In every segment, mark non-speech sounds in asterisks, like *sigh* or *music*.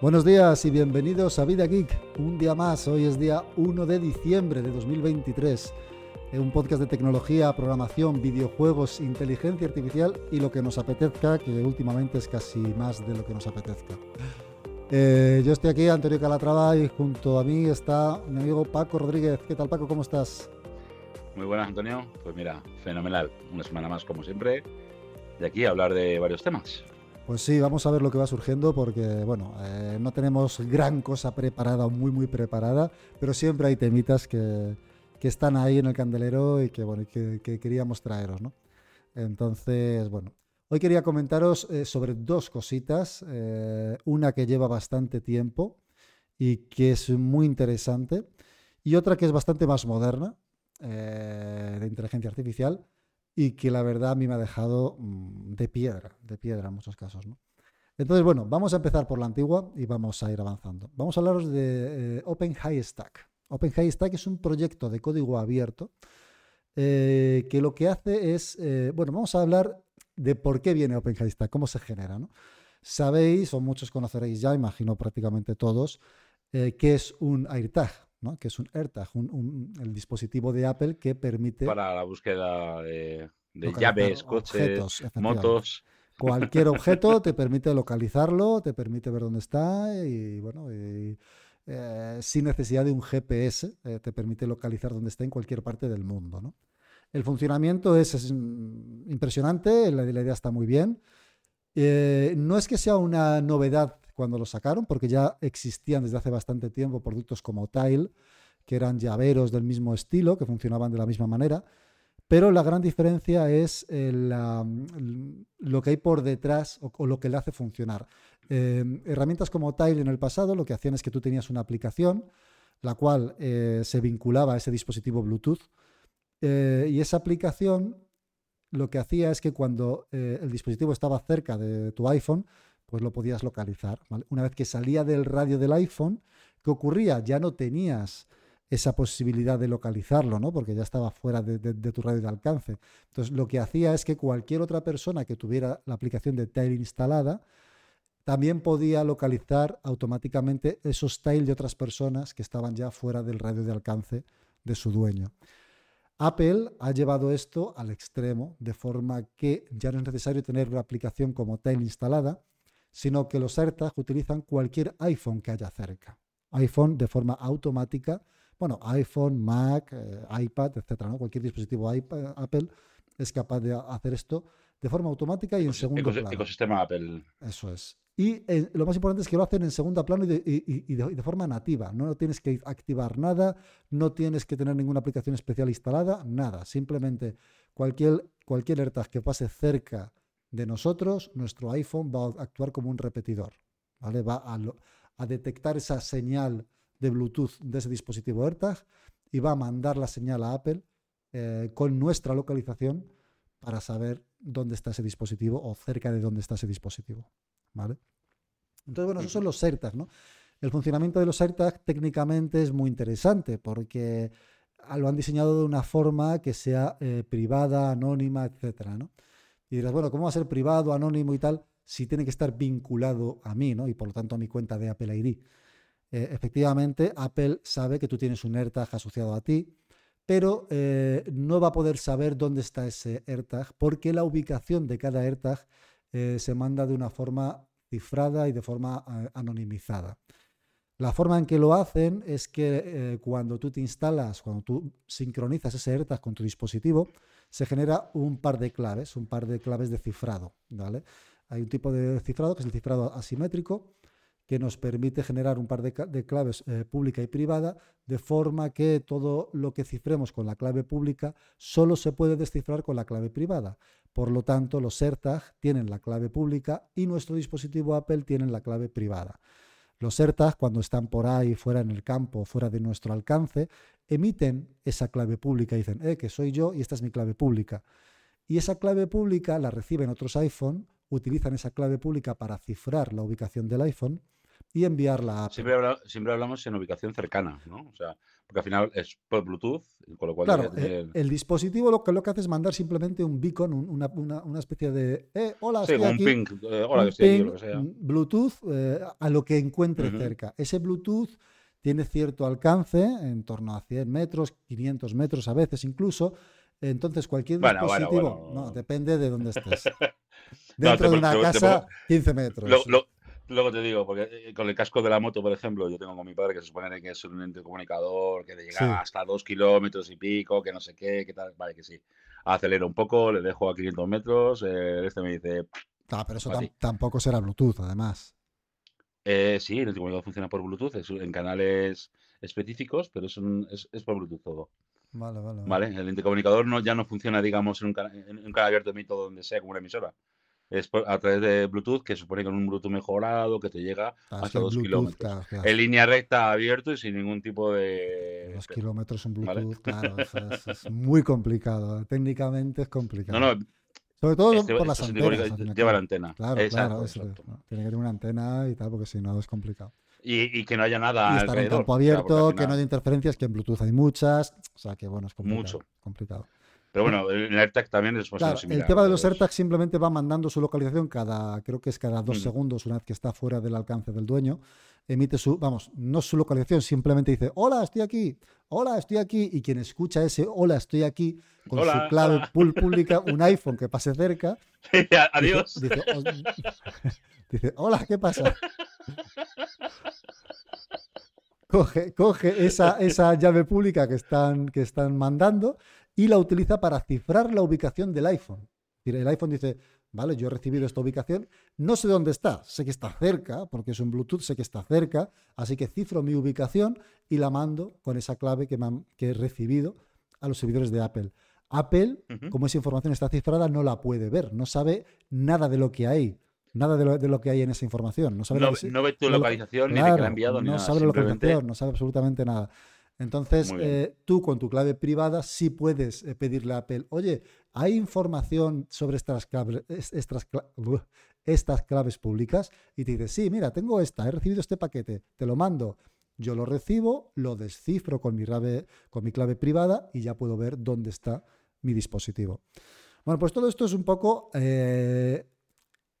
Buenos días y bienvenidos a Vida Geek. Un día más, hoy es día 1 de diciembre de 2023. Un podcast de tecnología, programación, videojuegos, inteligencia artificial y lo que nos apetezca, que últimamente es casi más de lo que nos apetezca. Eh, yo estoy aquí, Antonio Calatrava, y junto a mí está mi amigo Paco Rodríguez. ¿Qué tal, Paco? ¿Cómo estás? Muy buenas, Antonio. Pues mira, fenomenal. Una semana más, como siempre, de aquí a hablar de varios temas. Pues sí, vamos a ver lo que va surgiendo porque, bueno, eh, no tenemos gran cosa preparada muy, muy preparada, pero siempre hay temitas que, están ahí en el candelero y que, bueno, que, queríamos traeros, ¿no? Entonces, bueno, hoy quería comentaros eh, sobre dos cositas. Eh, una que lleva bastante tiempo y que es muy interesante, y otra que es bastante más moderna, de inteligencia artificial, y que la verdad a mí me ha dejado mm, de piedra, de piedra en muchos casos. ¿no? Entonces, bueno, vamos a empezar por la antigua y vamos a ir avanzando. Vamos a hablaros de eh, Open High Stack. Open High Stack es un proyecto de código abierto eh, que lo que hace es, eh, bueno, vamos a hablar de por qué viene Open High Stack, cómo se genera. ¿no? Sabéis, o muchos conoceréis ya, imagino prácticamente todos, qué es un AirTag, que es un AirTag, el dispositivo de Apple que permite... Para la búsqueda de, llaves, coches, motos. Cualquier *laughs* objeto te permite localizarlo, te permite ver dónde está y, bueno, eh, sin necesidad de un GPS, eh, te permite localizar dónde está en cualquier parte del mundo. El funcionamiento es, impresionante, la, idea está muy bien. Eh, no es que sea una novedad cuando lo sacaron, porque ya existían desde hace bastante tiempo productos como Tile, que eran llaveros del mismo estilo, que funcionaban de la misma manera, pero la gran diferencia es eh, lo que hay por detrás o, lo que le hace funcionar. Eh, herramientas como Tile en el pasado lo que hacían es que tú tenías una aplicación, la cual eh, se vinculaba a ese dispositivo Bluetooth, y esa aplicación lo que hacía es que cuando el dispositivo estaba cerca de tu iPhone, pues lo podías localizar. Una vez que salía del radio del iPhone, ¿qué ocurría? Ya no tenías esa posibilidad de localizarlo, ¿no? Porque ya estaba fuera de, tu radio de alcance. Entonces, lo que hacía es que cualquier otra persona que tuviera la aplicación de Tile instalada, también podía localizar automáticamente esos Tile de otras personas que estaban ya fuera del radio de alcance de su dueño. Apple ha llevado esto al extremo, de forma que ya no es necesario tener una aplicación como Tile instalada, sino que los AirTags utilizan cualquier iPhone que haya cerca. iPhone de forma automática, bueno, iPhone, Mac, eh, iPad, etcétera, ¿no? Cualquier dispositivo Apple es capaz de hacer esto de forma automática y en segundo plano. Ecosistema Apple. Eso es. Y eh, lo más importante es que lo hacen en segundo plano y de, forma nativa. No tienes que activar nada, no tienes que tener ninguna aplicación especial instalada, nada. Simplemente cualquier, cualquier AirTag que pase cerca de nosotros, nuestro iPhone va a actuar como un repetidor, ¿vale? Va a, detectar esa señal de Bluetooth de ese dispositivo AirTag y va a mandar la señal a Apple eh, con nuestra localización para saber dónde está ese dispositivo o cerca de dónde está ese dispositivo, ¿vale? Entonces, bueno, esos son los AirTags, ¿no? El funcionamiento de los AirTags técnicamente es muy interesante porque ah, lo han diseñado de una forma que sea eh, privada, anónima, etcétera, ¿no? Y dirás, bueno, ¿cómo va a ser privado, anónimo y tal si tiene que estar vinculado a mí, ¿no? Y por lo tanto a mi cuenta de Apple ID. Eh, efectivamente, Apple sabe que tú tienes un AirTag asociado a ti, pero eh, no va a poder saber dónde está ese AirTag porque la ubicación de cada AirTag eh, se manda de una forma cifrada y de forma anonimizada. La forma en que lo hacen es que cuando tú te instalas, cuando tú sincronizas ese AirTag con tu dispositivo, se genera un par de claves, un par de claves de cifrado. ¿vale? Hay un tipo de cifrado que es el cifrado asimétrico, que nos permite generar un par de, claves eh, pública y privada, de forma que todo lo que cifremos con la clave pública solo se puede descifrar con la clave privada. Por lo tanto, los AirTag tienen la clave pública y nuestro dispositivo Apple tiene la clave privada. Los AirTag, cuando están por ahí, fuera en el campo, fuera de nuestro alcance, emiten esa clave pública y dicen, eh, que soy yo y esta es mi clave pública. Y esa clave pública la reciben otros iPhone, utilizan esa clave pública para cifrar la ubicación del iPhone, y enviarla a Siempre, siempre hablamos en ubicación cercana, ¿no? O sea, porque al final es por Bluetooth, con lo cual... Claro, el, dispositivo lo que, lo que hace es mandar simplemente un beacon, una, una, especie de... Eh, hola, sí, estoy un aquí. ping, eh, hola, estoy aquí, lo que sea. Bluetooth eh, a lo que encuentre cerca. Ese Bluetooth tiene cierto alcance, en torno a 100 metros, 500 metros a veces incluso. Entonces, cualquier dispositivo, no, depende de dónde estés. *laughs* Dentro de una casa, 15 metros. Luego te digo, porque eh, con el casco de la moto, por ejemplo, yo tengo con mi padre que se supone que es un intercomunicador, que llega hasta 2 kilómetros y pico, que no sé qué, que tal. Vale, que sí. Acelero un poco, le dejo a 500 metros, eh, este me dice. Ah, pero eso tampoco será Bluetooth, además. Eh, sí, el intercomunicador funciona por Bluetooth, es en canales específicos, pero es, es, por Bluetooth todo. Vale, vale, vale. El intercomunicador no, ya no funciona, digamos, en un, canal, en un canal abierto de todo donde sea, como una emisora. Es a través de Bluetooth, que supone con un Bluetooth mejorado, que te llega ah, hasta dos kilómetros. En línea recta, abierto y sin ningún tipo de... Dos kilómetros en Bluetooth, claro, es, *laughs* muy complicado. Técnicamente es complicado. No, no, sobre todo este, por las antenas. Lleva la antena. Claro, claro. Tiene que tener una antena y tal, porque si no es complicado. Y, que no haya nada. Y estar en campo abierto, que no haya interferencias, que en Bluetooth hay muchas. O sea que bueno, es complicado. Mucho. complicado. Pero bueno, el AirTag también es claro, El tema de los AirTags simplemente va mandando su localización cada, creo que es cada dos mm. segundos, una vez que está fuera del alcance del dueño. Emite su, vamos, no su localización, simplemente dice, hola, estoy aquí, hola, estoy aquí. Y quien escucha ese hola, estoy aquí, con su clave *laughs* pública, un iPhone que pase cerca. Adiós. *laughs* Dice, hola, ¿qué pasa? *laughs* Coge, coge esa, esa llave pública que están, que están mandando y la utiliza para cifrar la ubicación del iPhone. El iPhone dice, vale, yo he recibido esta ubicación, no sé dónde está, sé que está cerca, porque es un Bluetooth, sé que está cerca, así que cifro mi ubicación y la mando con esa clave que, he recibido a los servidores de Apple. Apple, como esa información está cifrada, no la puede ver, no sabe nada de lo que hay. Nada de lo, que hay en esa información. No, sabe no, ve tu localización, ni de que la ha enviado, no sabe la localización, no sabe absolutamente nada. Entonces, eh, tú con tu clave privada sí puedes eh, pedirle a Apple, oye, ¿hay información sobre estas claves, estas, estas claves públicas? Y te dice, sí, mira, tengo esta, he recibido este paquete, te lo mando. Yo lo recibo, lo descifro con mi, clave, con mi clave privada y ya puedo ver dónde está mi dispositivo. Bueno, pues todo esto es un poco eh,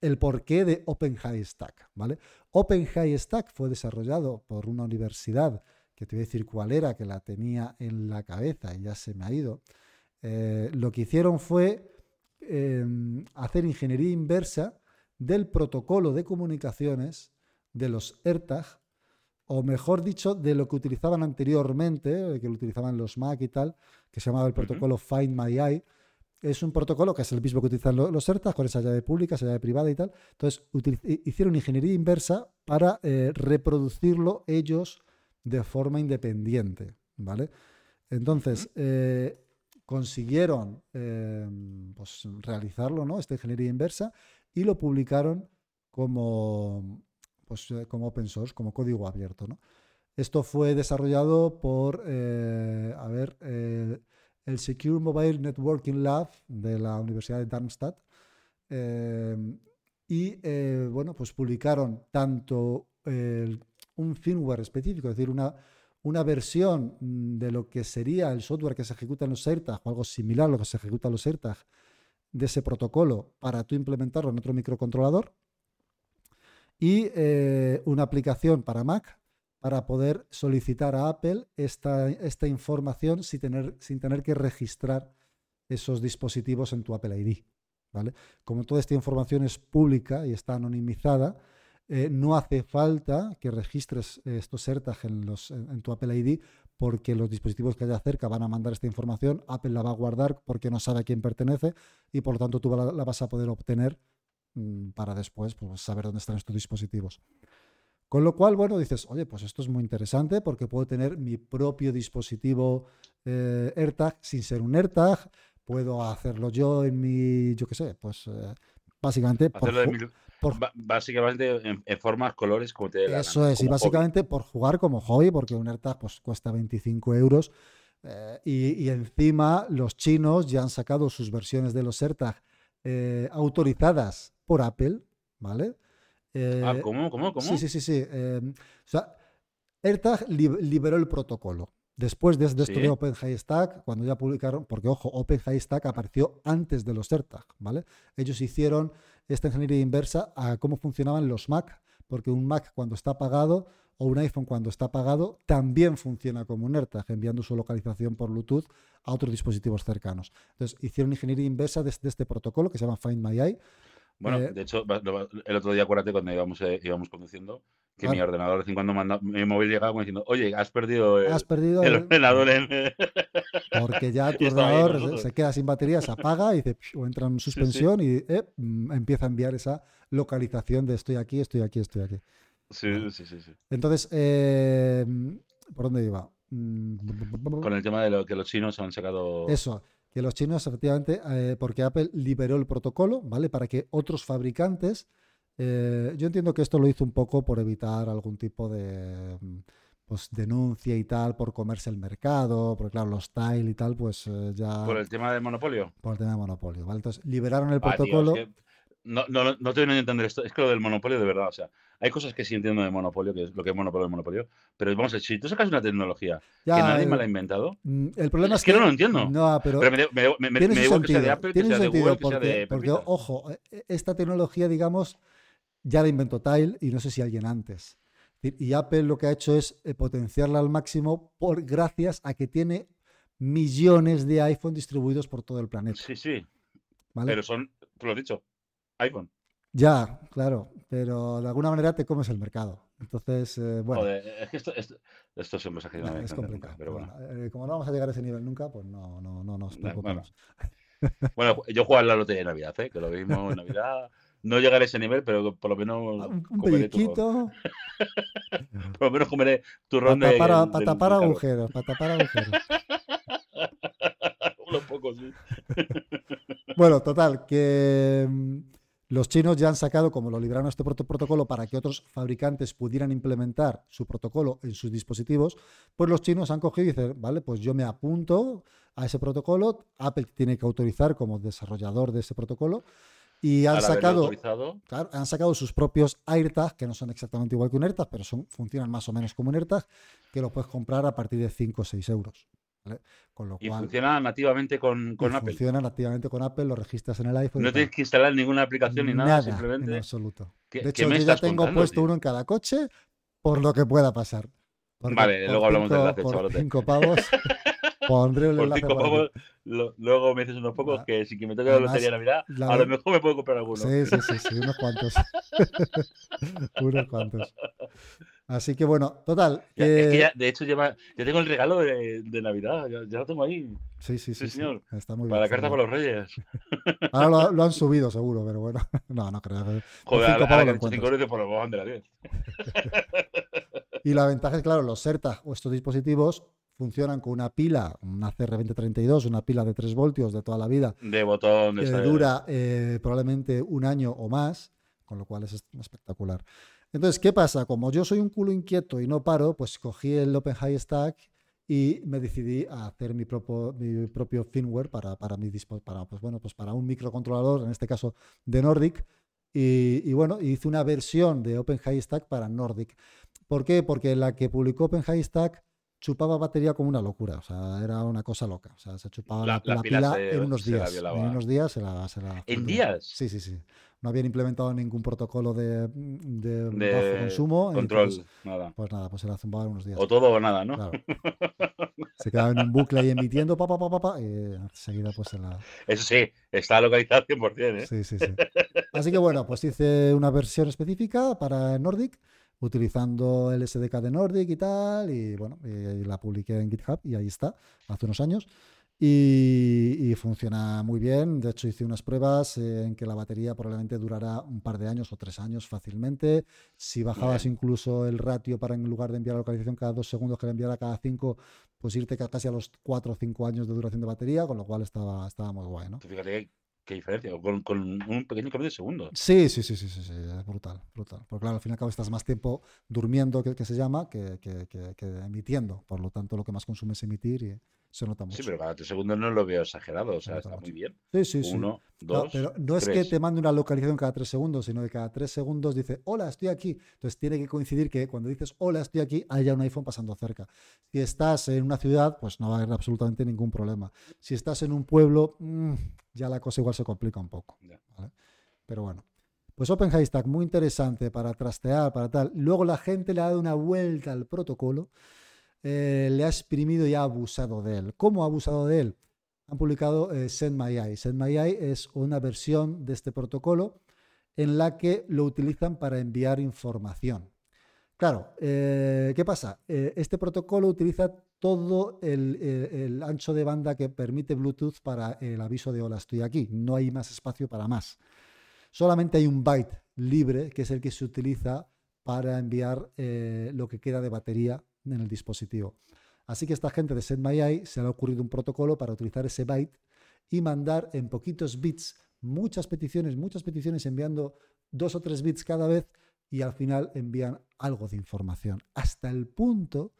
el porqué de OpenHighStack, ¿vale? OpenHighStack fue desarrollado por una universidad que te voy a decir cuál era, que la tenía en la cabeza y ya se me ha ido, eh, lo que hicieron fue em, hacer ingeniería inversa del protocolo de comunicaciones de los AirTag, o mejor dicho, de lo que utilizaban anteriormente, que lo utilizaban los Mac y tal, que se llamaba el protocolo Find My Eye. Es un protocolo que es el mismo que utilizan los AirTag, con esa llave pública, esa llave privada y tal. Entonces, hicieron ingeniería inversa para eh, reproducirlo ellos de forma independiente, ¿vale? Entonces, eh, consiguieron eh, pues, realizarlo, ¿no? Esta ingeniería inversa y lo publicaron como, pues, eh, como open source, como código abierto, ¿no? Esto fue desarrollado por, a ver, el Secure Mobile Networking Lab de la Universidad de Darmstadt. y bueno, pues publicaron tanto el un firmware específico, es decir, una, una versión mm, de lo que sería el software que se ejecuta en los AirTag o algo similar a lo que se ejecuta en los AirTag de ese protocolo para tú implementarlo en otro microcontrolador y eh, una aplicación para Mac para poder solicitar a Apple esta, esta información sin tener, sin tener que registrar esos dispositivos en tu Apple ID. ¿vale? Como toda esta información es pública y está anonimizada, eh, no hace falta que registres eh, estos AirTag en, tu Apple ID porque los dispositivos que haya cerca van a mandar esta información, Apple la va a guardar porque no sabe a quién pertenece y por lo tanto tú la, vas a poder obtener mm, para después pues, saber dónde están estos dispositivos. Con lo cual, bueno, dices, oye, pues esto es muy interesante porque puedo tener mi propio dispositivo eh, sin ser un AirTag, puedo hacerlo yo en mi, yo qué sé, pues básicamente por, básicamente en, formas, colores, como te Eso es, y básicamente por jugar como hobby, porque un AirTag pues, cuesta 25 euros. Eh, y, encima los chinos ya han sacado sus versiones de los AirTag eh, autorizadas por Apple, ¿vale? ah, ¿cómo? ¿Cómo? ¿Cómo? Sí, sí, sí. sí. o sea, AirTag liberó el protocolo. Después de, esto de OpenHigh Stack, cuando ya publicaron, porque ojo, OpenHigh Stack apareció antes de los AirTag, ¿vale? Ellos hicieron esta ingeniería inversa a cómo funcionaban los Mac, porque un Mac cuando está apagado o un iPhone cuando está apagado también funciona como un AirTag, enviando su localización por Bluetooth a otros dispositivos cercanos. Entonces, hicieron ingeniería inversa de, este protocolo que se llama Find My Eye. Bueno, eh, de hecho, el otro día, acuérdate, cuando íbamos, eh, íbamos conduciendo, que mi ordenador de vez en cuando manda, mi móvil llegaba diciendo, oye, has perdido el, has perdido el, ordenador Porque ya *laughs* tu ordenador se queda sin batería, se apaga y o entra en suspensión y eh, mm, empieza a enviar esa localización de estoy aquí, estoy aquí, estoy aquí. Sí, sí, sí, sí. Entonces, eh, ¿por dónde iba? Mm, Con el tema de lo que los chinos han sacado... Eso, que los chinos efectivamente, eh, porque Apple liberó el protocolo, ¿vale? Para que otros fabricantes eh, yo entiendo que esto lo hizo un poco por evitar algún tipo de mm, pues, denuncia y tal, por comerse el mercado, porque claro, los tile y tal, pues eh, ya... Por el tema del monopolio. Por el tema del monopolio, ¿vale? Entonces, liberaron el protocolo... no, no, no te voy a entender esto. Es que lo del monopolio, de verdad, o sea, hay cosas que sí entiendo de monopolio, que es lo que es monopolio de monopolio, pero vamos a ver, si tú sacas una tecnología que nadie me la ha inventado, mm, el problema es, que, no lo entiendo. No, pero, me, me, me, tiene igual que sea de Apple, que sea de Google, que sea de Porque, ojo, e, esta tecnología, digamos, ya la inventó Tile y no sé si alguien antes. Y Apple lo que ha hecho es eh, potenciarla al máximo por gracias a que tiene millones de iPhone distribuidos por todo el planeta. Sí, sí. Pero son, tú lo has dicho, iPhone. Ya, claro, pero de alguna manera te comes el mercado. Entonces, eh, bueno. Joder, es que esto, esto, esto siempre se no, Es complicado. pero bueno. Eh, como no vamos a llegar a ese nivel nunca, pues no, no, no nos preocupemos. Bueno. yo juego a la lotería de Navidad, ¿eh? que lo vimos en Navidad *laughs* no llegaré a ese nivel, pero por lo menos. Ah, un, pellizquito. *laughs* por lo menos comeré turrón para tapar, de. Para tapar agujeros, *laughs* para tapar agujeros. Unos pocos, sí. *laughs* bueno, total, que mm, los chinos ya han sacado, como lo libraron este protocolo para que otros fabricantes pudieran implementar su protocolo en sus dispositivos, pues los chinos han cogido y dicen, vale, pues yo me apunto a ese protocolo, Apple tiene que autorizar como desarrollador de ese protocolo y han sacado, han sacado sus propios AirTag, que no son exactamente igual que un AirTag, pero son, funcionan más o menos como un AirTag, que lo puedes comprar a partir de 5 o 6 euros. Con lo y funciona nativamente con, con Apple. Funciona nativamente con Apple, lo registras en el iPhone. No tienes que instalar ninguna aplicación ni nada, simplemente. En absoluto. de hecho, yo ya tengo puesto uno en cada coche por lo que pueda pasar. vale, luego hablamos de enlace, por 5 pavos. *laughs* Pondré el enlace luego me dices unos pocos que si que me toca la lotería de Navidad, a lo mejor me puedo comprar alguno. Sí, sí, sí, sí unos cuantos. *laughs* unos cuantos. Así que bueno, total. *laughs* de hecho, ya tengo el regalo de, de Navidad, ya, lo tengo ahí. Sí, sí, sí. señor. Está muy bien. Para la carta para los Reyes. *laughs* Ahora lo, han subido, seguro, pero bueno. No, no creo. Joder, ahora que 5 euros por los de la 10. y la ventaja es, claro, los SERTA o estos dispositivos funcionan con una pila, una CR2032, una pila de 3 voltios de toda la vida. De botón. Que dura eh, probablemente un año o más, con lo cual es espectacular. Entonces, ¿qué pasa? Como yo soy un culo inquieto y no paro, pues cogí el Open High Stack y me decidí a hacer mi propio, mi propio firmware para, para, mi, para, pues bueno, pues para un microcontrolador, en este caso de Nordic. Y, y bueno, hice una versión de Open High Stack para Nordic. ¿Por qué? Porque la que publicó Open High Stack chupaba batería como una locura, o sea, era una cosa loca. O sea, se chupaba la, pila, en unos días. En unos días se la. ¿En días? Sí, sí, sí. No habían implementado ningún protocolo de, de, bajo consumo. Control, pues, nada. Pues nada, pues se la zumbaba en unos días. O todo o nada, ¿no? Claro. *laughs* Se quedaba en un bucle ahí emitiendo, pa, pa, pa, pa, pa y enseguida pues se la. Eso sí, está localizado 100%, ¿eh? Sí, sí, sí. *laughs* Así que bueno, pues hice una versión específica para Nordic utilizando el SDK de Nordic y tal, y bueno, y la publiqué en GitHub y ahí está, hace unos años. Y, funciona muy bien. De hecho, hice unas pruebas en que la batería probablemente durará un par de años o tres años fácilmente. Si bajabas incluso el ratio para en lugar de enviar la localización cada dos segundos, que la enviara cada cinco, pues irte casi a los cuatro o cinco años de duración de batería, con lo cual estaba, estaba muy guay, ¿no? Fíjate qué diferencia, con, con, un pequeño cambio de segundos. Sí, sí, sí, sí, sí, sí, es brutal, brutal. Porque claro, al fin y al cabo estás más tiempo durmiendo, que, que se llama, que, que, que, emitiendo. Por lo tanto, lo que más consume es emitir y, se nota mucho. Sí, pero cada tres segundos no lo veo exagerado, o sea, está muy bien. Sí, sí, sí. Uno, dos, pero no es que te mande una localización cada tres segundos, sino que cada tres segundos dice, hola, estoy aquí. Entonces tiene que coincidir que cuando dices, hola, estoy aquí, haya un iPhone pasando cerca. Si estás en una ciudad, pues no va a haber absolutamente ningún problema. Si estás en un pueblo, mm, ya la cosa igual se complica un poco. Pero bueno. Pues Open Haystack, muy interesante para trastear, para tal. Luego la gente le ha dado una vuelta al protocolo eh, le ha exprimido y ha abusado de él. ¿Cómo ha abusado de él? Han publicado eh, SendMyEye. SendMyEye es una versión de este protocolo en la que lo utilizan para enviar información. Claro, eh, ¿qué pasa? este protocolo utiliza todo el, ancho de banda que permite Bluetooth para el aviso de hola, estoy aquí. No hay más espacio para más. Solamente hay un byte libre, que es el que se utiliza para enviar lo que queda de batería en el dispositivo. Así que esta gente de SendMyEye se le ha ocurrido un protocolo para utilizar ese byte y mandar en poquitos bits muchas peticiones, muchas peticiones enviando dos o tres bits cada vez y al final envían algo de información. Hasta el punto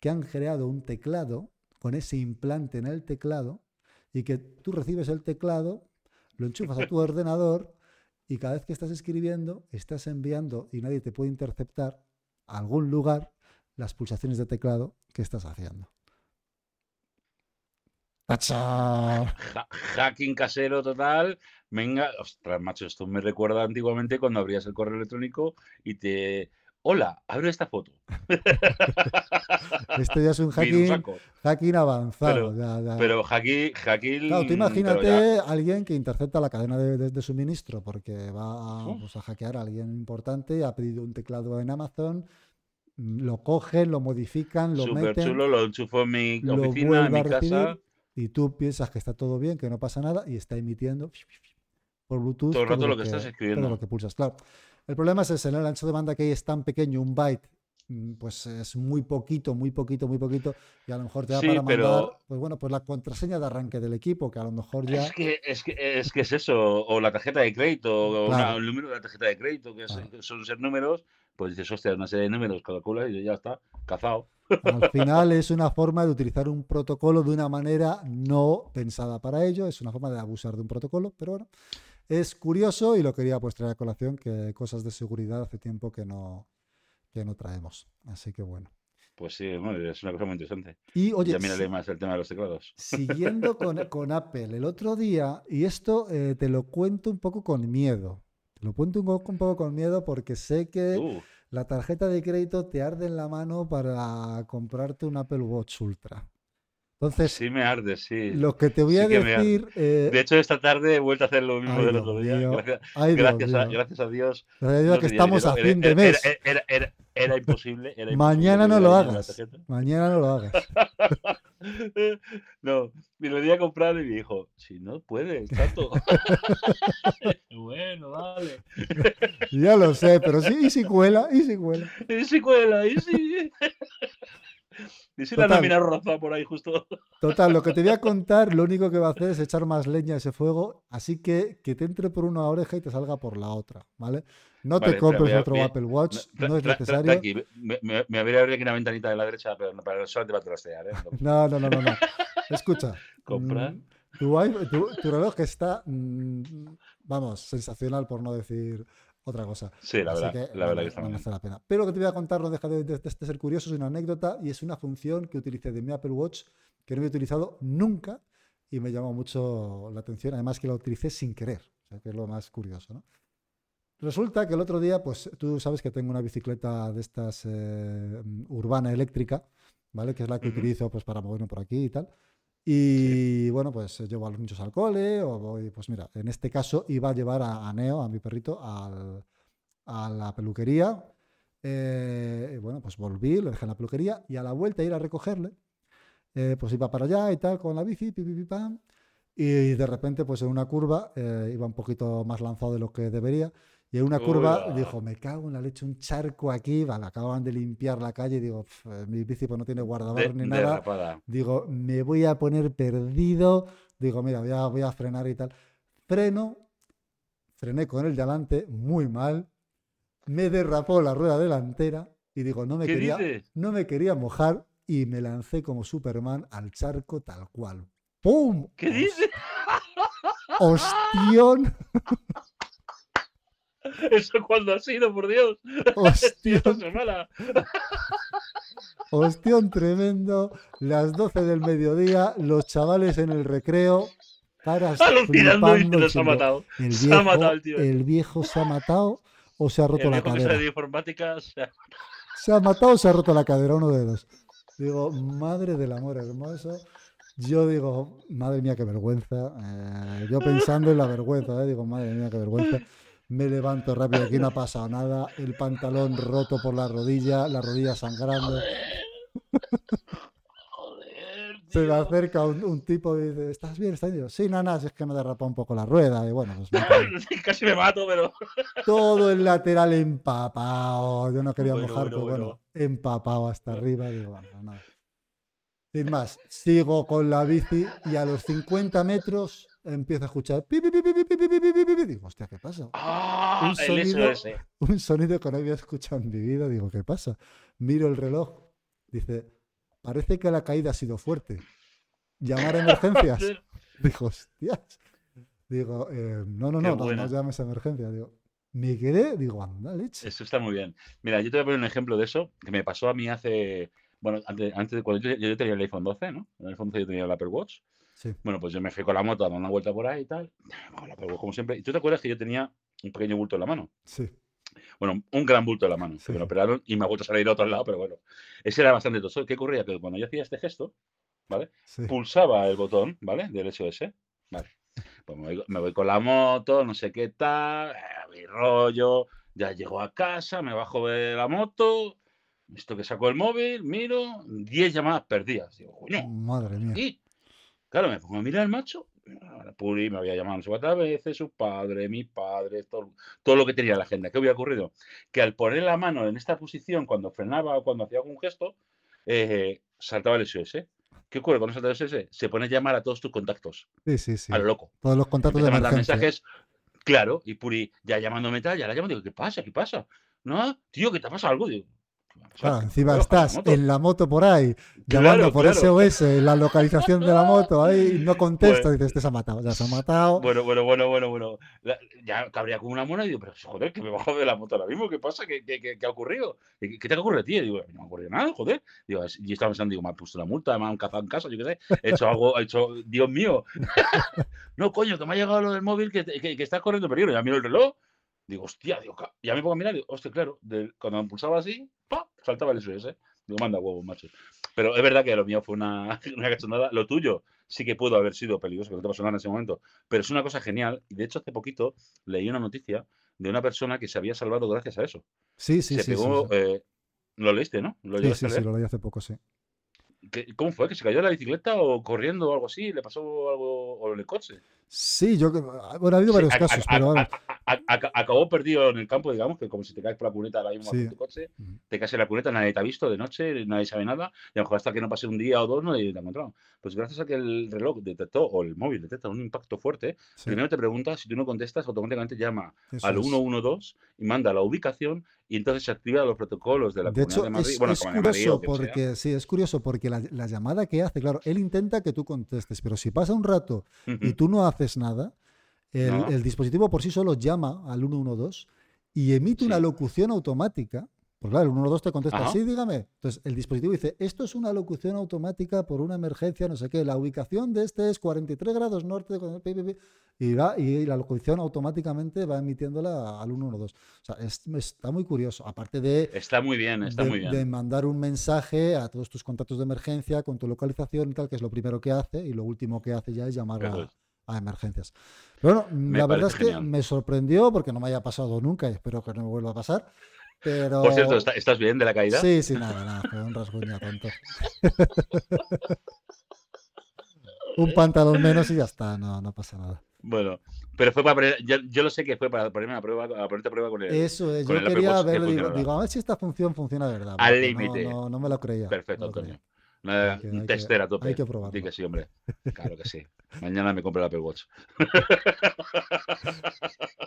que han creado un teclado con ese implante en el teclado y que tú recibes el teclado, lo enchufas a tu *laughs* ordenador y cada vez que estás escribiendo, estás enviando y nadie te puede interceptar a algún lugar las pulsaciones de teclado que estás haciendo. hacking casero total. Venga, ostras, macho, esto me recuerda antiguamente cuando abrías el correo electrónico y te. Hola, abre esta foto. *laughs* Este ya es un *laughs* hacking, hacking avanzado. Pero, hacking, hacking. Claro, tú imagínate a alguien que intercepta la cadena de, suministro porque va pues, a hackear a alguien importante, ha pedido un teclado en Amazon, lo cogen, lo modifican, lo Super meten. chulo, lo enchufo en mi oficina, en mi casa. Y tú piensas que está todo bien, que no pasa nada, y está emitiendo por Bluetooth. Todo el rato lo que, estás escribiendo. Todo lo que pulsas, claro. El problema es ese, el ancho de banda que hay es tan pequeño, un byte, mm, pues es muy poquito, muy poquito, muy poquito, y a lo mejor te da para mandar, pues bueno, pues la contraseña de arranque del equipo, que a lo mejor ya... Es que es, que, es, que es eso, o la tarjeta de crédito, o el número de la tarjeta de crédito, que son ser números, pues dices, hostia, una serie de números, calculas y ya está, cazado. Al *laughs* final es una forma de utilizar un protocolo de una manera no pensada para ello, es una forma de abusar de un protocolo, pero bueno, es curioso y lo quería pues traer a colación que cosas de seguridad hace tiempo que no, que no traemos. Así que bueno. Pues sí, es una cosa muy interesante. Y oye, ya miraré más el tema de los teclados. Siguiendo *laughs* con, Apple, el otro día, y esto eh, te lo cuento un poco con miedo, lo cuento un poco, con miedo porque sé que uh. la tarjeta de crédito te arde en la mano para comprarte un Apple Watch Ultra. Entonces, sí me arde, sí. Lo que te voy a decir. Eh, de hecho, esta tarde he vuelto a hacer lo mismo del otro día. Gracias, gracias, a, gracias, a, Dios. Gracias a Dios que estamos a fin de mes. Era, imposible. Mañana no lo hagas. Mañana no lo hagas. *laughs* *laughs* no, me lo venía a comprar y me dijo: Si no puedes, tanto. *laughs* bueno, vale. *laughs* ya lo sé, pero sí, y si cuela, y si cuela. Y si cuela, y si. Y si la lámina roza por ahí justo. Total, lo que te voy a contar, lo único que va a hacer es echar más leña a ese fuego, así que que te entre por una oreja y te salga por la otra, ¿vale? No te compres otro Apple Watch, no, es necesario. me, me, me habría abierto aquí una ventanita de la derecha, pero para solamente para trastear, ¿eh? *laughs* No, no, no, no, no. Escucha. *laughs* Compra. Mm, tu, tu, reloj está, mm, vamos, sensacional por no decir otra cosa. Sí, la verdad, que, la verdad que está no la pena. Pero lo que te voy a contar no deja de, ser curioso, es una anécdota y es una función que utilicé de mi Apple Watch que no he utilizado nunca y me llamó mucho la atención, además que la utilicé sin querer, o sea, que es lo más curioso, ¿no? Resulta que el otro día, pues tú sabes que tengo una bicicleta de estas eh, urbana eléctrica, ¿vale? Que es la que utilizo pues para moverme por aquí y tal. Y bueno, pues llevo a los niños al cole, o voy, pues mira, en este caso iba a llevar a, Neo, a mi perrito, a la peluquería. Eh, bueno, pues volví, lo dejé en la peluquería y a la vuelta ir a recogerle, eh, pues iba para allá y tal con la bici, pi, pam, y de repente, pues en una curva, eh, iba un poquito más lanzado de lo que debería y en una curva dijo, me cago en la leche, un charco aquí, vale, acaban de limpiar la calle, digo, eh, mi bici pues no tiene guardador ni nada. Digo, me voy a poner perdido, digo, mira, voy a, voy a frenar y tal. Freno, frené con el delante, muy mal, me derrapó la rueda delantera y digo, no me, quería, no me quería mojar y me lancé como Superman al charco tal cual. ¡Pum! ¿Qué dices? ¡Hostión! *laughs* *laughs* ¿Eso cuándo ha sido, por Dios? *laughs* ¡Hostión! *laughs* Hostión tremendo. Las 12 del mediodía, los chavales en el recreo. Caras Alucinando y se ha matado. El se viejo, ha matado el tío. el viejo se ha matado o se ha roto El la viejo cadera. de informática se ha- Se ha matado o se ha roto la cadera, uno de dos. Digo, madre del amor hermoso. Yo digo, madre mía, qué vergüenza. Eh, yo pensando en la vergüenza, eh, digo, madre mía, qué vergüenza. Me levanto rápido, aquí no ha pasado nada. El pantalón roto por la rodilla, la rodilla sangrando. Joder, Se me acerca un, un tipo y dice, ¿estás bien? ¿Estás bien? Sí, no, si es que me derrapa un poco la rueda. Y bueno, pues me *laughs* Casi me mato, pero. *laughs* todo el lateral empapado. Yo no quería Bueno, mojar, bueno, pero bueno, bueno. empapado hasta arriba. Digo, bueno, nada. Sin más, sigo con la bici y a los 50 metros empiezo a escuchar. Pi, digo, hostia, ¿qué pasa? Un, sonido, un sonido que no había escuchado en mi vida. Digo, ¿qué pasa? Miro el reloj. Dice, parece que la caída ha sido fuerte. Llamar a emergencias. digo, hostias. Digo, no, no, no, no, llames a emergencias. Digo, me quedé, digo, anda, leche. Eso está muy bien. Mira, yo te voy a poner un ejemplo de eso que me pasó a mí hace bueno, antes, antes de cuando yo, yo tenía el iPhone 12, ¿no? En el iPhone 12 yo tenía el Apple Watch. Sí. Bueno, pues yo me fui con la moto a dar una vuelta por ahí y tal. El Apple Watch, como siempre. ¿Y tú te acuerdas que yo tenía un pequeño bulto en la mano? Sí. Bueno, un gran bulto en la mano. Sí. Que me lo operaron y me ha vuelto a salir al otro lado, pero bueno. Ese era bastante tosco. ¿Qué ocurría? Que cuando yo hacía este gesto, ¿vale? Sí. pulsaba el botón, ¿vale? Del SOS. Vale. Pues me voy, me voy con la moto, no sé qué tal, eh, mi rollo. Ya llego a casa, me bajo de la moto, visto que saco el móvil, miro, 10 llamadas perdidas. Digo, coño, Madre mía. y claro, me pongo a mirar el macho. ahora Puri me había llamado no sé cuántas veces, su padre, mi padre, todo, todo lo que tenía en la agenda. ¿Qué había ocurrido? Que al poner la mano en esta posición, cuando frenaba o cuando hacía algún gesto, eh, saltaba el SOS. ¿Qué ocurre salta el SOS? Se pone a llamar a todos tus contactos, Sí, sí, sí. a lo loco. Todos los contactos de mandar mensajes, claro, y Puri ya llamándome tal, ya la llamo, digo, ¿qué pasa? ¿Qué pasa? No, tío, ¿qué te pasa algo? Digo, ¿qué me ha? Claro, ¿Qué me ha encima estás en la moto por ahí, Claro, llamando por claro. SOS, la localización de la moto, ahí no contesta, dices, este se ha matado, ya se ha matado. Bueno, bueno, bueno, bueno, bueno. La- ya cabría como una mona y digo, pero joder, que me bajo de la moto ahora mismo, ¿qué pasa? ¿Qué, qué, qué- qué ha ocurrido? ¿Qué, te ocurre a ti? Y digo, no me ha ocurrido nada, joder. Digo, es- y estaba pensando, digo, me han puesto una multa, me han cazado en casa, yo qué sé, he hecho algo, he hecho, Dios mío. *laughs* no, coño, que me ha llegado lo del móvil que, que, que estás corriendo peligro. Ya miro el reloj, digo, hostia, digo, ya me pongo a mirar, digo, hostia, claro, de- cuando me pulsaba así, ¡pa! saltaba el SOS. Digo, manda huevos, macho. Pero es verdad que lo mío fue una, *laughs* una cachondada. Lo tuyo sí que pudo haber sido peligroso, que no te pasó nada en ese momento. Pero es una cosa genial. Y de hecho, hace poquito leí una noticia de una persona que se había salvado gracias a eso. Sí, sí, se sí. pegó. sí. eh, lo leíste, ¿no? Lo Sí, sí, a sí, lo leí hace poco, sí. ¿Qué- ¿Cómo fue? ¿Que se cayó de la bicicleta o corriendo o algo así? ¿Le pasó algo o en el coche? Sí, yo, bueno, ha habido Sí, varios a- a- casos, a- pero ahora, a- acabó perdido en el campo, digamos, que como si te caes por la cuneta ahora mismo Sí. tu coche, te caes en la cuneta, nadie te ha visto de noche, nadie sabe nada, y a lo mejor hasta que no pase un día o dos no te ha encontrado. Pues gracias a que el reloj detectó, o el móvil detecta un impacto fuerte, sí, primero te pregunta, si tú no contestas, automáticamente llama eso al es. 112 y manda la ubicación y entonces se activan los protocolos de la De hecho, de Madrid. es, bueno, es de Madrid o curioso quien sea. porque sí, es curioso porque la, la llamada que hace, claro, él intenta que tú contestes, pero si pasa un rato y Ujú. tú no haces nada, el, No. el dispositivo por sí solo llama al 112 y emite una locución automática. Pues claro, el 112 te contesta, Ajá. sí, dígame. Entonces el dispositivo dice, esto es una locución automática por una emergencia, no sé qué, la ubicación de este es 43 grados norte, con- pi, pi, pi", y, va, y la locución automáticamente va emitiéndola al 112. O sea, es- está muy curioso. Aparte de Está muy bien, está de, muy bien. de mandar un mensaje a todos tus contactos de emergencia con tu localización y tal, que es lo primero que hace, y lo último que hace ya es llamar a. a emergencias. Pero bueno, Me la verdad es que genial. me sorprendió porque no me haya pasado nunca y espero que no me vuelva a pasar. Pero Por cierto, ¿está- ¿estás bien de la caída? sí, sí, nada, nada, fue un rasguño tonto. *laughs* un pantalón menos y ya está, no, no pasa nada. Bueno, pero fue para poner, yo, yo lo sé que fue para ponerme a prueba, a ponerte a prueba con el. Eso es, yo quería Watch que ver, digo, a ver si esta función funciona de verdad. Al no- límite. No, no me lo creía. Perfecto, no lo creía. Una- que- un hay que- tester a tope. hay que probarlo. Di que sí, hombre. Claro que sí. *laughs* Mañana me compro el Apple Watch. *laughs*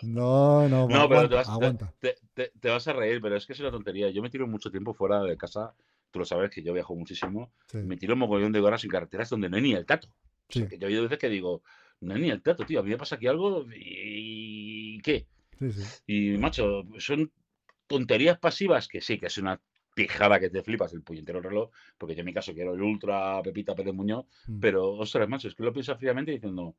No, no, No, pero aguanta, te vas, aguanta. te, te- te vas a reír, pero es que es una tontería. Yo me tiro mucho tiempo fuera de casa tú lo sabes que yo viajo muchísimo, me tiro un mogollón de horas en carreteras donde no hay ni el tato. O sea, que yo he oído veces que digo, no hay ni el tato, tío, a mí me pasa aquí algo y, ¿qué? Y, macho, son tonterías pasivas que sí, que es una pijada que te flipas el puñetero reloj, porque yo en mi caso quiero el Ultra Pepita Pérez Muñoz, mm. pero, ostras, macho, es que lo piensas fríamente diciendo,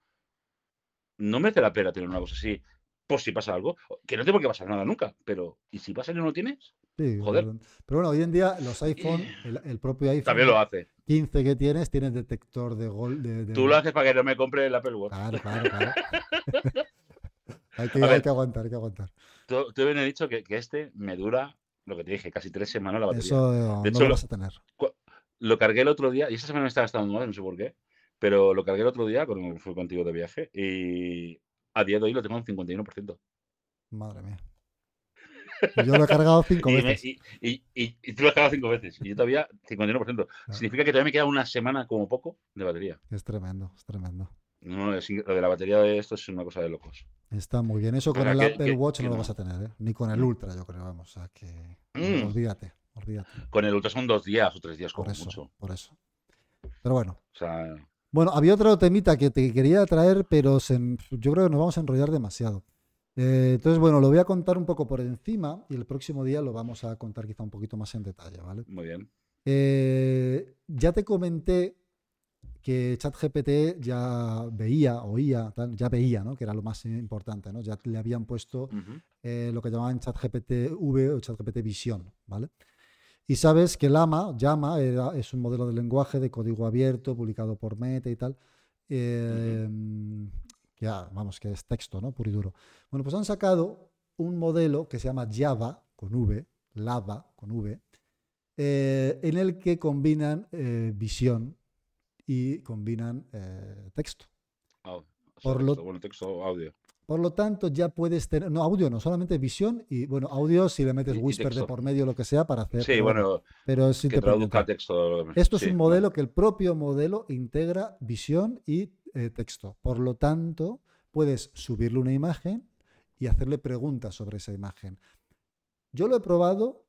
no merece la pena tener una cosa así, por si pasa algo, que no tengo que pasar nada nunca, pero ¿y si pasa y no lo tienes? Sí, Joder. Pero bueno, hoy en día los iPhone, el, propio iPhone también lo hace. 15 que tienes, tienes detector de gol. De, Tú lo haces para que no me compre el Apple Watch. Claro, claro, claro. *laughs* *laughs* hay, que, hay, que, aguantar, hay que aguantar. Tú, bien he dicho que, que, este me dura, lo que te dije, casi tres semanas la batería. Eso de hecho, no lo vas a tener. Lo cargué el otro día, y esta semana me estaba gastando más, no sé por qué, pero lo cargué el otro día, cuando fui contigo de viaje, y a día de hoy lo tengo en 51%. Madre mía. Yo lo he cargado *laughs* cinco veces. Y, tú lo has cargado cinco veces. Y yo todavía 51%. Significa que todavía me queda una semana como poco de batería. Es tremendo, es tremendo. No, lo de la batería de esto es una cosa de locos. Está muy bien. Eso con el Apple Watch no lo vas a tener, ¿eh? Ni con el mm. Ultra, yo creo. Vamos, o sea que. Mm. Olvídate, olvídate. Con el Ultra son dos días o tres días, como por eso, mucho. Por eso. Pero bueno. O sea. Bueno, había otro temita que te quería traer, pero yo creo que nos vamos a enrollar demasiado. Eh, entonces, bueno, lo voy a contar un poco por encima y el próximo día lo vamos a contar quizá un poquito más en detalle, ¿vale? Muy bien. Eh, ya te comenté que ChatGPT ya veía, oía, ya veía, ¿no? Que era lo más importante, ¿no? Ya le habían puesto eh, lo que llamaban ChatGPT V o ChatGPT Visión, ¿vale? Y sabes que Lama, Llama, es un modelo de lenguaje de código abierto publicado por Meta y tal vamos, que es texto, ¿no? Puro y duro. Bueno, pues han sacado un modelo que se llama Java, con V, Lava, con V, eh, en el que combinan eh, visión y combinan eh, texto. por lo, texto, audio. Por lo tanto, ya puedes tener, no, audio no, solamente visión y, bueno, audio si le metes Whisper de por medio, lo que sea, para hacer. Sí, bueno, pero si te texto. Esto es un modelo que el propio modelo integra visión y eh, texto. Por lo tanto, puedes subirle una imagen y hacerle preguntas sobre esa imagen. Yo lo he probado,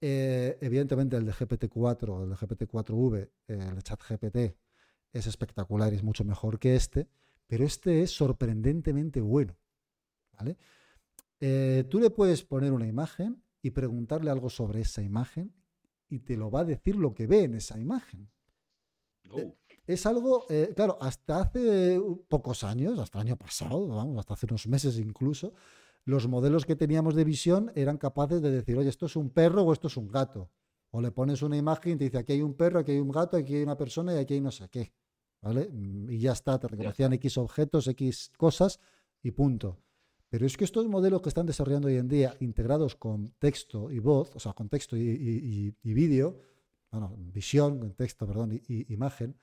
eh, evidentemente el de GPT-4, el de GPT-4V, el chat GPT, es espectacular y es mucho mejor que este, pero este es sorprendentemente bueno. ¿vale? Eh, tú le puedes poner una imagen y preguntarle algo sobre esa imagen y te lo va a decir lo que ve en esa imagen. Oh es algo, eh, claro, hasta hace pocos años, hasta el año pasado, vamos, hasta hace unos meses incluso, los modelos que teníamos de visión eran capaces de decir, oye, esto es un perro o esto es un gato. O le pones una imagen y te dice, aquí hay un perro, aquí hay un gato, aquí hay una persona y aquí hay no sé qué. ¿Vale? Mm, y ya está, te reconocían X objetos, X cosas y punto. Pero es que estos modelos que están desarrollando hoy en día, integrados con texto y voz, o sea, con texto y, vídeo, bueno, visión, texto, perdón, y imagen,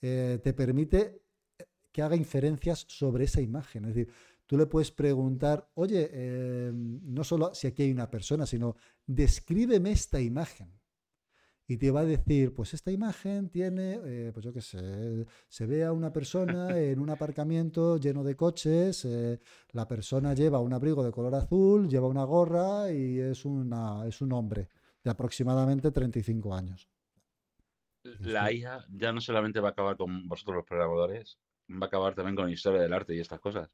eh, te permite que haga inferencias sobre esa imagen. Es decir, tú le puedes preguntar, oye, em, no solo si aquí hay una persona, sino descríbeme esta imagen. Y te va a decir, pues esta imagen tiene, eh, pues yo qué sé, se ve a una persona *laughs* en un aparcamiento lleno de coches, la persona lleva un abrigo de color azul, lleva una gorra y es, una, es un hombre de aproximadamente 35 años la IA ya no solamente va a acabar con vosotros los programadores, va a acabar también con la historia del arte y estas cosas.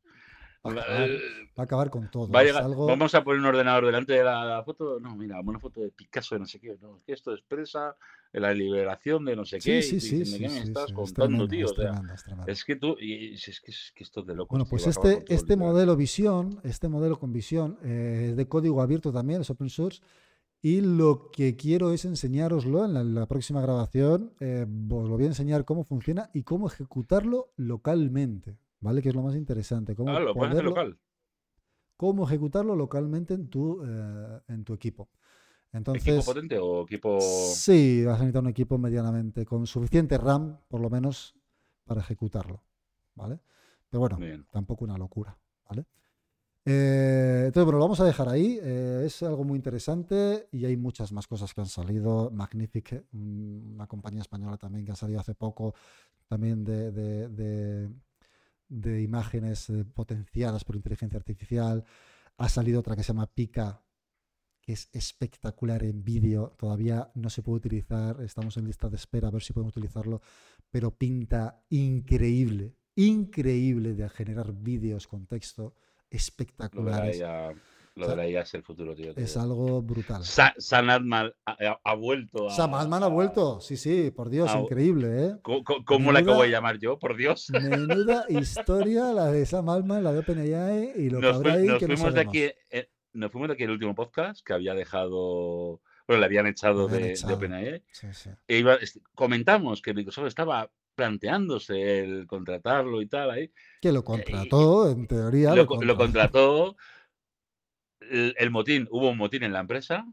Va a acabar, con todo. Vamos a poner un ordenador delante de la, foto. No, mira, una foto de Picasso de no sé qué. No, esto expresa la liberación de no sé qué. Sí, sí, sí. ¿Qué me estás contando, tío? Es, que tú. Y es, que, es que esto es de loco. Bueno, pues este, este modelo visión, este modelo con visión, eh, es de código abierto también, es open source. Y lo que quiero es enseñároslo en la, próxima grabación. Eh, os lo voy a enseñar cómo funciona y cómo ejecutarlo localmente, ¿vale? Que es lo más interesante. Cómo ah, lo hacer local. Cómo ejecutarlo localmente en tu, eh, en tu equipo. Entonces, ¿Equipo potente o equipo...? Sí, vas a necesitar un equipo medianamente con suficiente RAM, por lo menos, para ejecutarlo, ¿vale? Pero bueno, tampoco una locura, ¿vale? Eh, entonces, bueno, lo vamos a dejar ahí. Eh, es algo muy interesante y hay muchas más cosas que han salido. Magnific, una compañía española también que ha salido hace poco, también de, de, imágenes eh, potenciadas por inteligencia artificial. Ha salido otra que se llama Pica, que es espectacular en vídeo. Todavía no se puede utilizar, estamos en lista de espera a ver si podemos utilizarlo, pero pinta increíble, increíble de generar vídeos con texto espectaculares. Lo de la IA es el futuro, tío. Es algo brutal. San Altman ha, vuelto. Sam Altman ha vuelto, sí, sí, por Dios, increíble, ¿eh? ¿Cómo, la acabo de llamar yo? Por Dios. Menuda *laughs* historia la de Sam Altman, la de OpenAI y lo que habrá ahí nos que fuimos de aquí, eh, Nos fuimos de aquí el último podcast que había dejado. Bueno, le habían echado, de, OpenAI. Sí, sí. E comentamos que Microsoft estaba planteándose el contratarlo y tal ahí. Que lo contrató, en teoría. Lo, lo contrató el, motín, hubo un motín en la empresa,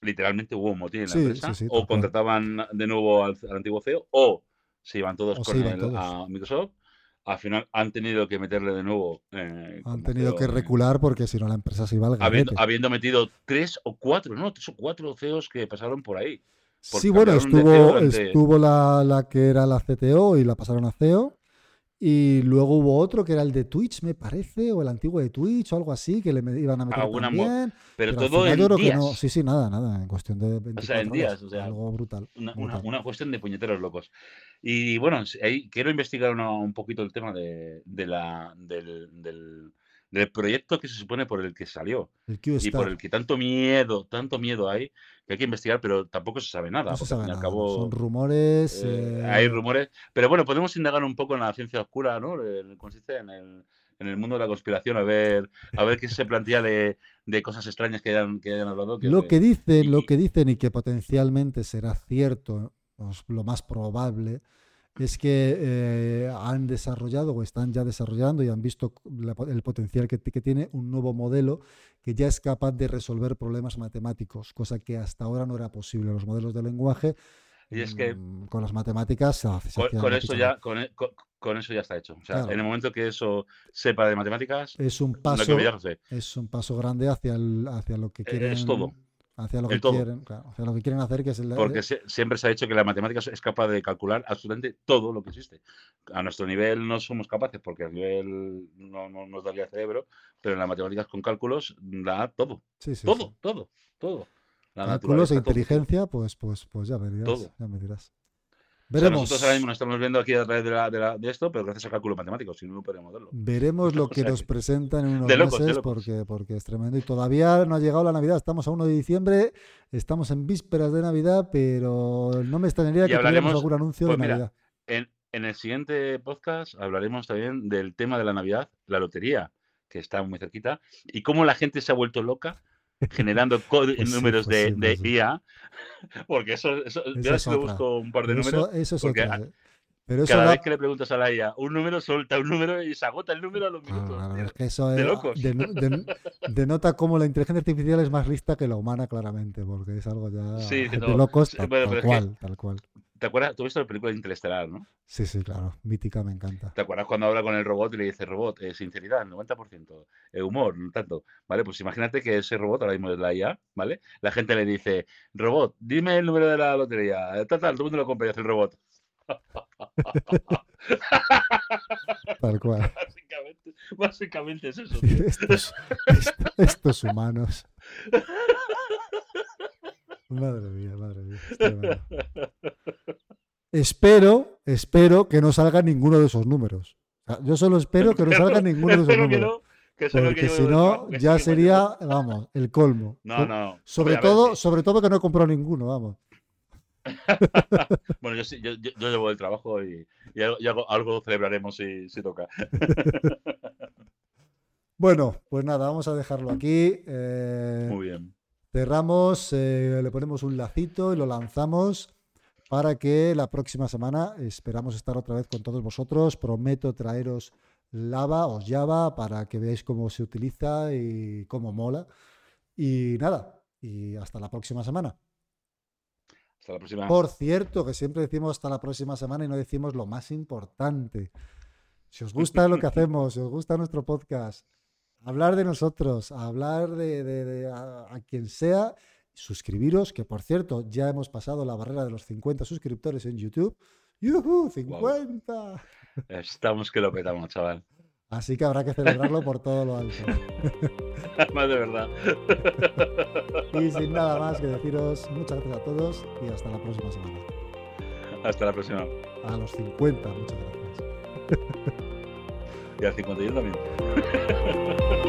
literalmente hubo un motín en la empresa, o contrataban de nuevo al, antiguo CEO, o se iban todos con él a Microsoft. Al final han tenido que meterle de nuevo. Eh, han tenido que recular porque si no la empresa se iba al habiendo, habiendo, metido tres o cuatro, no, tres o cuatro CEOs que pasaron por ahí. Sí, bueno, estuvo, estuvo la, la, que era la CTO y la pasaron a CEO. Y luego hubo otro que era el de Twitch, me parece, o el antiguo de Twitch o algo así, que le iban a meter Alguna también. Pero, todo en días. Sí, sí, nada, nada, en cuestión de 24 O sea, en días, o sea, algo brutal una, Una, cuestión de puñeteros locos. Y bueno, ahí quiero investigar un poquito el tema de, de la, del, del, del, proyecto que se supone por el que salió. y por el que tanto miedo, tanto miedo hay que hay que investigar, pero tampoco se sabe nada. Son rumores. Eh, eh, hay rumores. Pero bueno, podemos indagar un poco en la ciencia oscura, ¿no? Consiste en el, en el mundo de la conspiración, a ver, a ver qué se plantea de, cosas extrañas que hayan, que hayan hablado. lo que dicen, lo que dicen y que potencialmente será cierto, pues, lo más probable, es que eh, han desarrollado o están ya desarrollando y han visto el potencial que, tiene un nuevo modelo que ya es capaz de resolver problemas matemáticos, cosa que hasta ahora no era posible. Los modelos de lenguaje y es que mm, con las matemáticas con, eso ya e, con, eso ya está hecho. O sea, en el momento que eso sepa de matemáticas, es un paso, es un paso grande hacia, hacia lo que quieren. Es todo hacia lo que quieren, hacia lo que quieren hacer, que es el Porque siempre se ha dicho que la matemática es capaz de calcular absolutamente todo lo que existe. A nuestro nivel no somos capaces porque a nivel no, nos daría cerebro, pero en las matemáticas con cálculos da todo. todo, todo, todo. cálculos e inteligencia, pues, pues, pues ya me dirás. Ya me dirás. Veremos. nosotros ahora mismo nos estamos viendo aquí a través de, esto, pero gracias al cálculo matemático, si no, no podríamos verlo. Veremos lo que nos presentan en unos meses, porque, porque es tremendo. Y todavía no ha llegado la Navidad, estamos a 1 de diciembre, estamos en vísperas de Navidad, pero no me extrañaría que tuviéramos algún anuncio de pues Navidad. En, en el siguiente podcast hablaremos también del tema de la Navidad, la lotería, que está muy cerquita, y cómo la gente se ha vuelto loca *laughs* generando pues números pues de, IA, porque eso, eso, yo le busco un par de números. Eso, es porque otra. Pero cada vez que le preguntas a la IA un número, suelta un número y se agota el número a los minutos. Ah, es que eso de locos. denota cómo la inteligencia artificial es más lista que la humana, claramente, porque es algo ya de locos, tal, cual, tal cual. ¿Te acuerdas? Tú viste la película de Interestelar, ¿no? Sí, sí, claro. Mítica, me encanta. ¿Te acuerdas cuando habla con el robot y le dice, robot, eh, sinceridad, 90%, eh, humor, no tanto? ¿Vale? Pues imagínate que ese robot ahora mismo es la IA, ¿vale? La gente le dice, robot, dime el número de la lotería. Tal, tal, todo el mundo lo compra y hace el robot. *laughs* Tal cual. Básicamente, básicamente es eso. Estos, estos humanos. *laughs* Madre mía, madre mía. Espero, espero que no salga ninguno de esos números. yo solo espero que no salga ninguno de esos números. porque si no, ya sería, vamos, el colmo. No, no. Sobre todo, sobre todo que no he comprado ninguno, vamos. *laughs* bueno, yo, yo, yo, llevo el trabajo y, algo, celebraremos si, si toca. *laughs* bueno, pues nada, vamos a dejarlo aquí. Eh, Muy bien. Cerramos, eh, le ponemos un lacito y lo lanzamos para que la próxima semana esperamos estar otra vez con todos vosotros. Prometo traeros lava o Java para que veáis cómo se utiliza y cómo mola. Y nada, y hasta la próxima semana. Hasta la próxima. Por cierto, que siempre decimos hasta la próxima semana y no decimos lo más importante. Si os gusta lo que *laughs* hacemos, si os gusta nuestro podcast, hablar de nosotros, hablar de, a, quien sea, suscribiros, que por cierto, ya hemos pasado la barrera de los 50 suscriptores en YouTube. ¡Yuhu! ¡50! Estamos que lo petamos, chaval. Así que habrá que celebrarlo por todo lo alto. Más *laughs* de verdad. Y sin nada más que deciros, muchas gracias a todos y hasta la próxima semana. Hasta la próxima. A los 50, muchas gracias. *laughs* Y al 51 también. *laughs*